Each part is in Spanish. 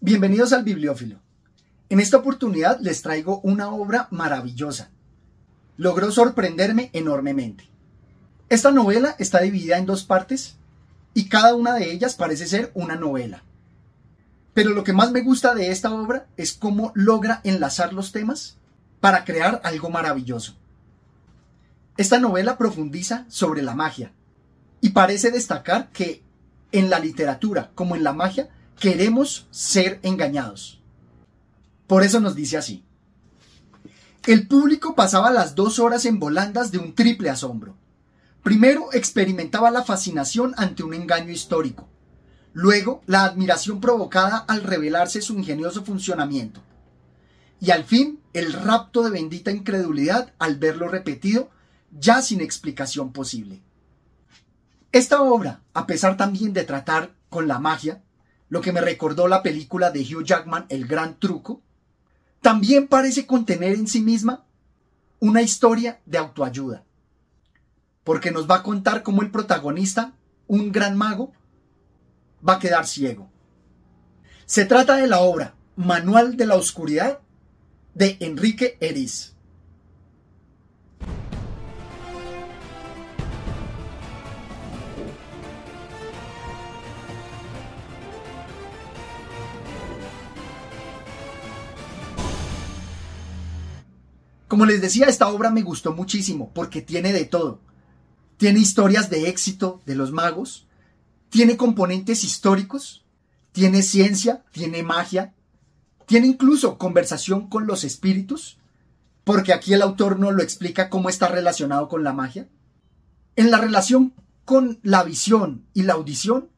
Bienvenidos al Bibliófilo. En esta oportunidad les traigo una obra maravillosa. Logró sorprenderme enormemente. Esta novela está dividida en dos partes y cada una de ellas parece ser una novela. Pero lo que más me gusta de esta obra es cómo logra enlazar los temas para crear algo maravilloso. Esta novela profundiza sobre la magia y parece destacar que en la literatura como en la magia queremos ser engañados. Por eso nos dice así. El público pasaba las dos horas en volandas de un triple asombro. Primero experimentaba la fascinación ante un engaño histórico. Luego la admiración provocada al revelarse su ingenioso funcionamiento. Y al fin el rapto de bendita incredulidad al verlo repetido ya sin explicación posible. Esta obra, a pesar también de tratar con la magia, lo que me recordó la película de Hugh Jackman El Gran Truco, también parece contener en sí misma una historia de autoayuda, porque nos va a contar cómo el protagonista, un gran mago, va a quedar ciego. Se trata de la obra Manual de la Oscuridad de Enrique Eris. Como les decía, esta obra me gustó muchísimo porque tiene de todo. Tiene historias de éxito de los magos, tiene componentes históricos, tiene ciencia, tiene magia, tiene incluso conversación con los espíritus, porque aquí el autor no lo explica cómo está relacionado con la magia. En la relación con la visión y la audición,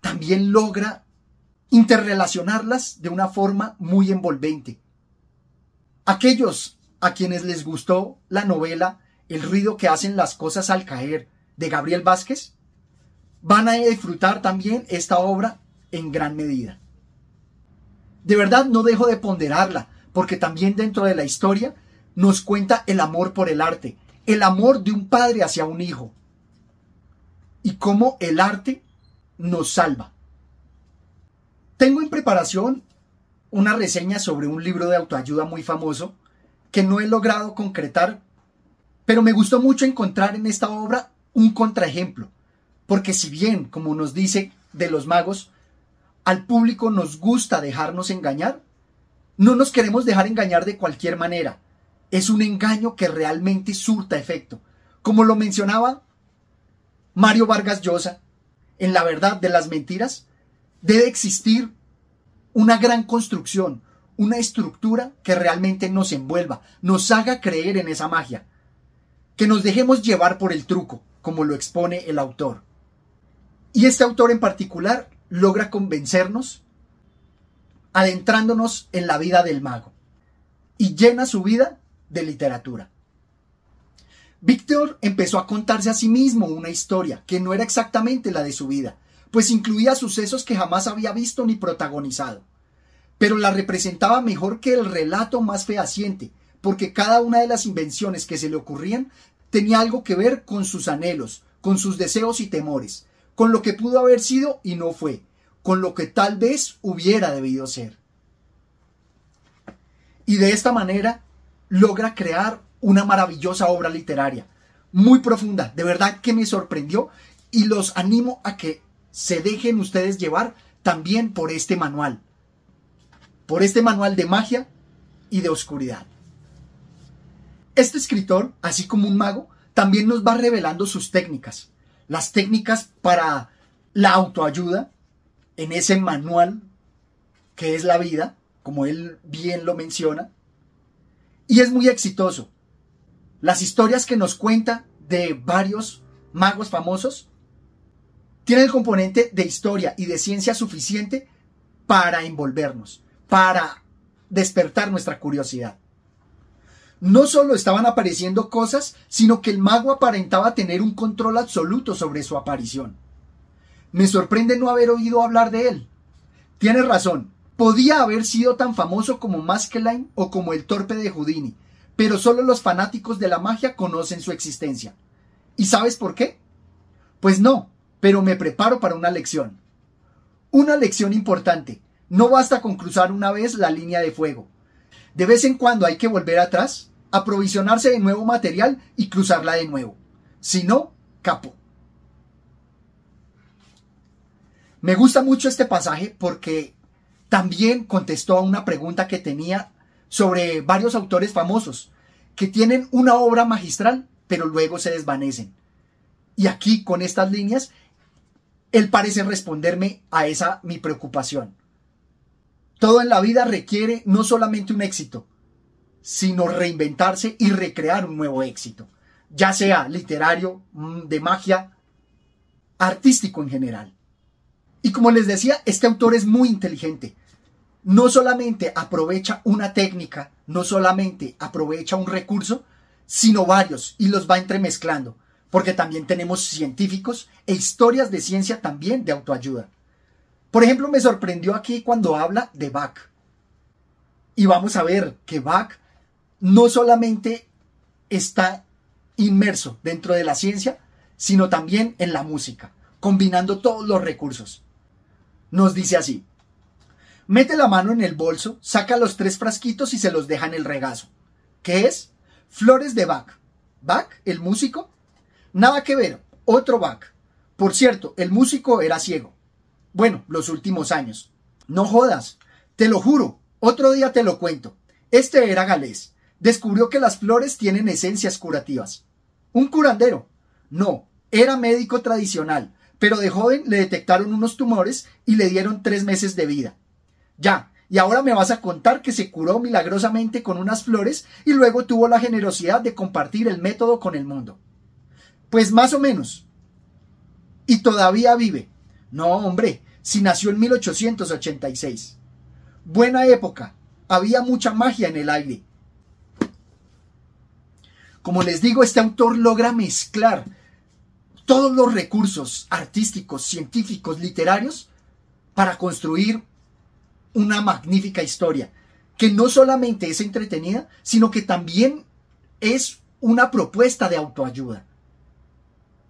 también logra interrelacionarlas de una forma muy envolvente. Aquellos a quienes les gustó la novela El ruido que hacen las cosas al caer de Gabriel Vázquez, van a disfrutar también esta obra en gran medida. De verdad no dejo de ponderarla, porque también dentro de la historia nos cuenta el amor por el arte, el amor de un padre hacia un hijo, y cómo el arte nos salva. Tengo en preparación una reseña sobre un libro de autoayuda muy famoso que no he logrado concretar, pero me gustó mucho encontrar en esta obra un contraejemplo, porque si bien, como nos dice de los magos, al público nos gusta dejarnos engañar, no nos queremos dejar engañar de cualquier manera. Es un engaño que realmente surta efecto. Como lo mencionaba Mario Vargas Llosa, en La verdad de las mentiras, debe existir una gran construcción, una estructura que realmente nos envuelva, nos haga creer en esa magia, que nos dejemos llevar por el truco, como lo expone el autor. Y este autor en particular logra convencernos adentrándonos en la vida del mago y llena su vida de literatura. Víctor empezó a contarse a sí mismo una historia que no era exactamente la de su vida, pues incluía sucesos que jamás había visto ni protagonizado pero la representaba mejor que el relato más fehaciente, porque cada una de las invenciones que se le ocurrían tenía algo que ver con sus anhelos, con sus deseos y temores, con lo que pudo haber sido y no fue, con lo que tal vez hubiera debido ser. Y de esta manera logra crear una maravillosa obra literaria, muy profunda, de verdad que me sorprendió y los animo a que se dejen ustedes llevar también por este manual por este manual de magia y de oscuridad. Este escritor, así como un mago, también nos va revelando sus técnicas, las técnicas para la autoayuda en ese manual que es la vida, como él bien lo menciona, y es muy exitoso. Las historias que nos cuenta de varios magos famosos tienen el componente de historia y de ciencia suficiente para envolvernos para despertar nuestra curiosidad. No solo estaban apareciendo cosas, sino que el mago aparentaba tener un control absoluto sobre su aparición. Me sorprende no haber oído hablar de él. Tienes razón, podía haber sido tan famoso como Maskelyne o como el torpe de Houdini, pero solo los fanáticos de la magia conocen su existencia. ¿Y sabes por qué? Pues no, pero me preparo para una lección. Una lección importante, No basta con cruzar una vez la línea de fuego. De vez en cuando hay que volver atrás, aprovisionarse de nuevo material y cruzarla de nuevo. Si no, capo. Me gusta mucho este pasaje porque también contestó a una pregunta que tenía sobre varios autores famosos que tienen una obra magistral pero luego se desvanecen. Y aquí con estas líneas, él parece responderme a esa mi preocupación. Todo en la vida requiere no solamente un éxito, sino reinventarse y recrear un nuevo éxito, ya sea literario, mm, de magia, artístico en general. Y como les decía, este autor es muy inteligente. No solamente aprovecha una técnica, no solamente aprovecha un recurso, sino varios y los va entremezclando, porque también tenemos científicos e historias de ciencia también de autoayuda. Por ejemplo, me sorprendió aquí cuando habla de Bach. Y vamos a ver que Bach no solamente está inmerso dentro de la ciencia, sino también en la música, combinando todos los recursos nos dice así. Mete la mano en el bolso, saca los tres frasquitos y se los deja en el regazo. ¿Qué es? Flores de Bach. ¿Bach, el músico? Nada que ver, otro Bach. Por cierto, el músico era ciego. Bueno, los últimos años. No jodas, te lo juro, otro día te lo cuento. Este era galés. Descubrió que las flores tienen esencias curativas. ¿Un curandero? No, era médico tradicional pero de joven le detectaron unos tumores y le dieron tres meses de vida. Ya, y ahora me vas a contar que se curó milagrosamente con unas flores y luego tuvo la generosidad de compartir el método con el mundo. Pues más o menos. Y todavía vive. No, hombre, si nació en 1886. Buena época. Había mucha magia en el aire. Como les digo, este autor logra mezclar todos los recursos artísticos, científicos, literarios para construir una magnífica historia que no solamente es entretenida, sino que también es una propuesta de autoayuda.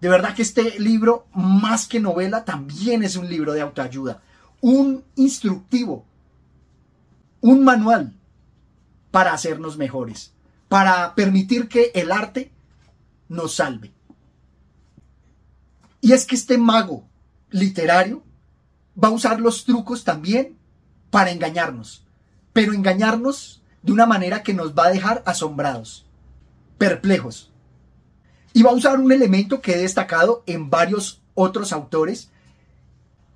De verdad que este libro, más que novela, también es un libro de autoayuda, un instructivo, un manual para hacernos mejores, para permitir que el arte nos salve. Y es que este mago literario va a usar los trucos también para engañarnos, pero engañarnos de una manera que nos va a dejar asombrados, perplejos. Y va a usar un elemento que he destacado en varios otros autores,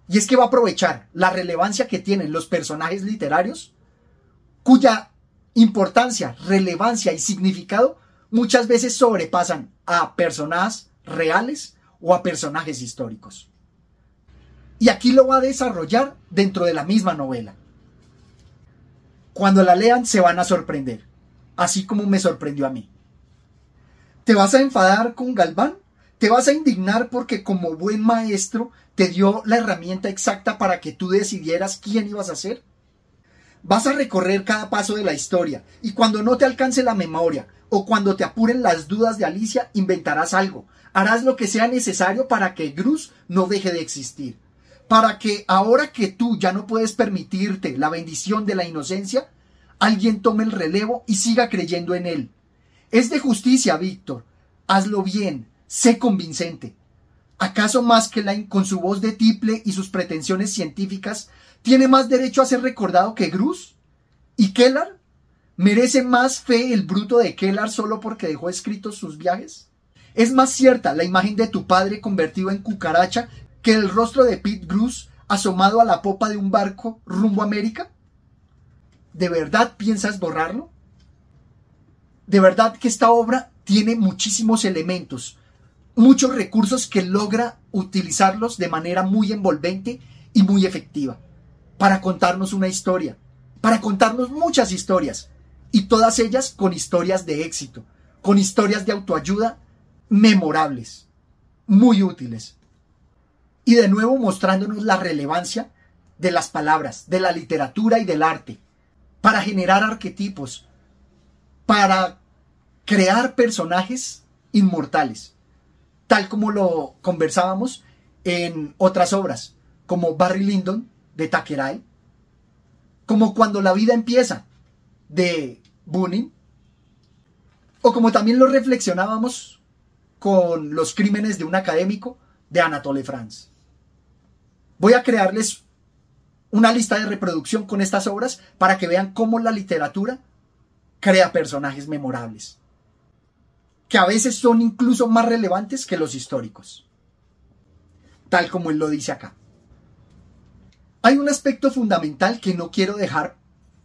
y es que va a aprovechar la relevancia que tienen los personajes literarios, cuya importancia, relevancia y significado muchas veces sobrepasan a personas reales o a personajes históricos. Y aquí lo va a desarrollar dentro de la misma novela. Cuando la lean se van a sorprender, así como me sorprendió a mí. ¿Te vas a enfadar con Galván? ¿Te vas a indignar porque como buen maestro te dio la herramienta exacta para que tú decidieras quién ibas a ser? Vas a recorrer cada paso de la historia y cuando no te alcance la memoria o cuando te apuren las dudas de Alicia inventarás algo, harás lo que sea necesario para que Gruz no deje de existir. Para que ahora que tú ya no puedes permitirte la bendición de la inocencia, alguien tome el relevo y siga creyendo en él. Es de justicia, Víctor. Hazlo bien, sé convincente. ¿Acaso la con su voz de tiple y sus pretensiones científicas tiene más derecho a ser recordado que Gruz? ¿Y Kellar? ¿Merece más fe el bruto de Kellar solo porque dejó escritos sus viajes? Es más cierta la imagen de tu padre convertido en cucaracha que el rostro de Pete Bruce asomado a la popa de un barco rumbo a América. ¿De verdad piensas borrarlo? De verdad que esta obra tiene muchísimos elementos, muchos recursos que logra utilizarlos de manera muy envolvente y muy efectiva para contarnos una historia, para contarnos muchas historias, y todas ellas con historias de éxito, con historias de autoayuda memorables, muy útiles. Y de nuevo mostrándonos la relevancia de las palabras, de la literatura y del arte, para generar arquetipos, para crear personajes inmortales, tal como lo conversábamos en otras obras, como Barry Lyndon de Takerai, como cuando la vida empieza, de Bunin, o como también lo reflexionábamos con los crímenes de un académico de Anatole France. Voy a crearles una lista de reproducción con estas obras para que vean cómo la literatura crea personajes memorables, que a veces son incluso más relevantes que los históricos, tal como él lo dice acá. Hay un aspecto fundamental que no quiero dejar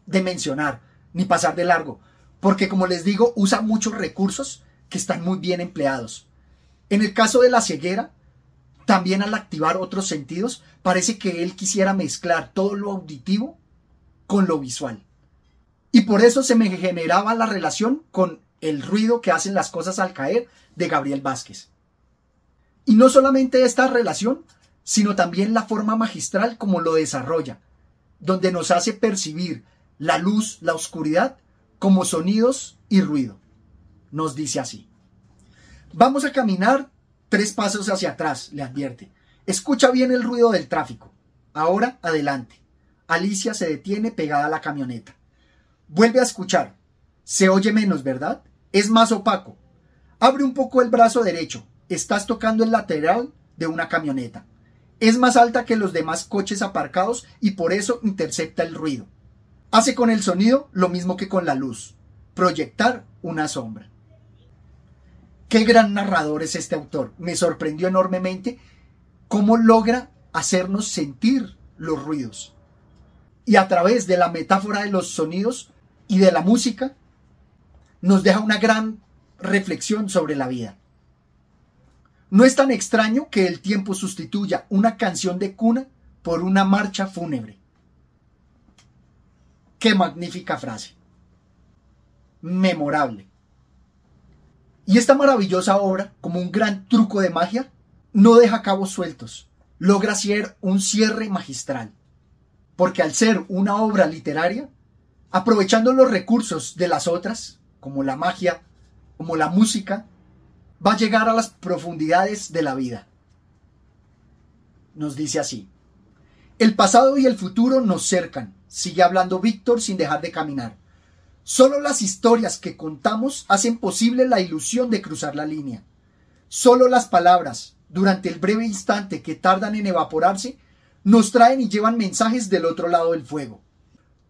de mencionar ni pasar de largo, porque como les digo, usa muchos recursos que están muy bien empleados. En el caso de la ceguera, también al activar otros sentidos, parece que él quisiera mezclar todo lo auditivo con lo visual. Y por eso se me generaba la relación con el ruido que hacen las cosas al caer de Gabriel Vázquez. Y no solamente esta relación, sino también la forma magistral como lo desarrolla, donde nos hace percibir la luz, la oscuridad, como sonidos y ruido. Nos dice así. Vamos a caminar tres pasos hacia atrás, le advierte. Escucha bien el ruido del tráfico. Ahora adelante. Alicia se detiene pegada a la camioneta. Vuelve a escuchar. Se oye menos, ¿verdad? Es más opaco. Abre un poco el brazo derecho. Estás tocando el lateral de una camioneta. Es más alta que los demás coches aparcados y por eso intercepta el ruido. Hace con el sonido lo mismo que con la luz. Proyectar una sombra. Qué gran narrador es este autor. Me sorprendió enormemente cómo logra hacernos sentir los ruidos. Y a través de la metáfora de los sonidos y de la música, nos deja una gran reflexión sobre la vida. No es tan extraño que el tiempo sustituya una canción de cuna por una marcha fúnebre. Qué magnífica frase. Memorable. Y esta maravillosa obra, como un gran truco de magia, no deja cabos sueltos, logra ser un cierre magistral. Porque al ser una obra literaria, aprovechando los recursos de las otras, como la magia, como la música, va a llegar a las profundidades de la vida. Nos dice así. El pasado y el futuro nos cercan, sigue hablando Víctor sin dejar de caminar. Solo las historias que contamos hacen posible la ilusión de cruzar la línea. Solo las palabras, durante el breve instante que tardan en evaporarse, nos traen y llevan mensajes del otro lado del fuego.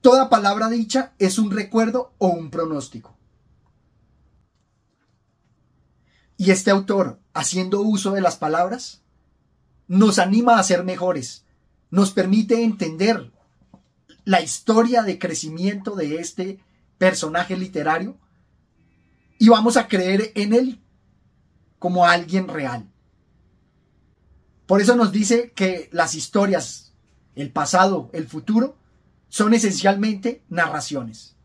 Toda palabra dicha es un recuerdo o un pronóstico. Y este autor, haciendo uso de las palabras, nos anima a ser mejores, nos permite entender la historia de crecimiento de este personaje literario y vamos a creer en él como alguien real. Por eso nos dice que las historias, el pasado, el futuro, son esencialmente narraciones.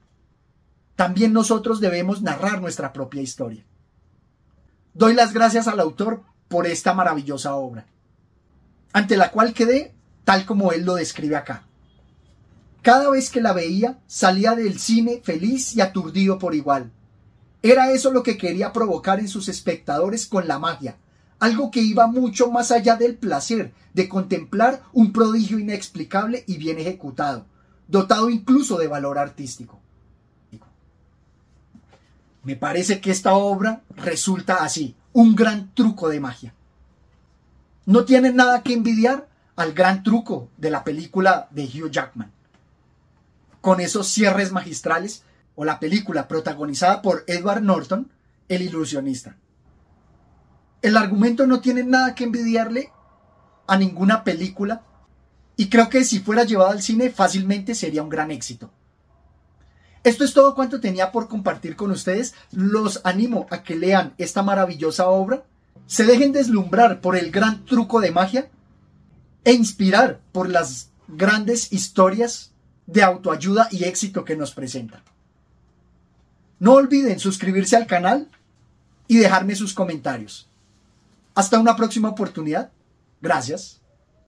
También nosotros debemos narrar nuestra propia historia. Doy las gracias al autor por esta maravillosa obra, ante la cual quedé tal como él lo describe acá. Cada vez que la veía, salía del cine feliz y aturdido por igual. Era eso lo que quería provocar en sus espectadores con la magia, algo que iba mucho más allá del placer de contemplar un prodigio inexplicable y bien ejecutado, dotado incluso de valor artístico. Me parece que esta obra resulta así, un gran truco de magia. No tiene nada que envidiar al gran truco de la película de Hugh Jackman, con esos cierres magistrales, o la película protagonizada por Edward Norton, el ilusionista. El argumento no tiene nada que envidiarle a ninguna película y creo que si fuera llevado al cine fácilmente sería un gran éxito. Esto es todo cuanto tenía por compartir con ustedes. Los animo a que lean esta maravillosa obra, se dejen deslumbrar por el gran truco de magia e inspirar por las grandes historias de autoayuda y éxito que nos presenta. No olviden suscribirse al canal y dejarme sus comentarios. Hasta una próxima oportunidad. Gracias.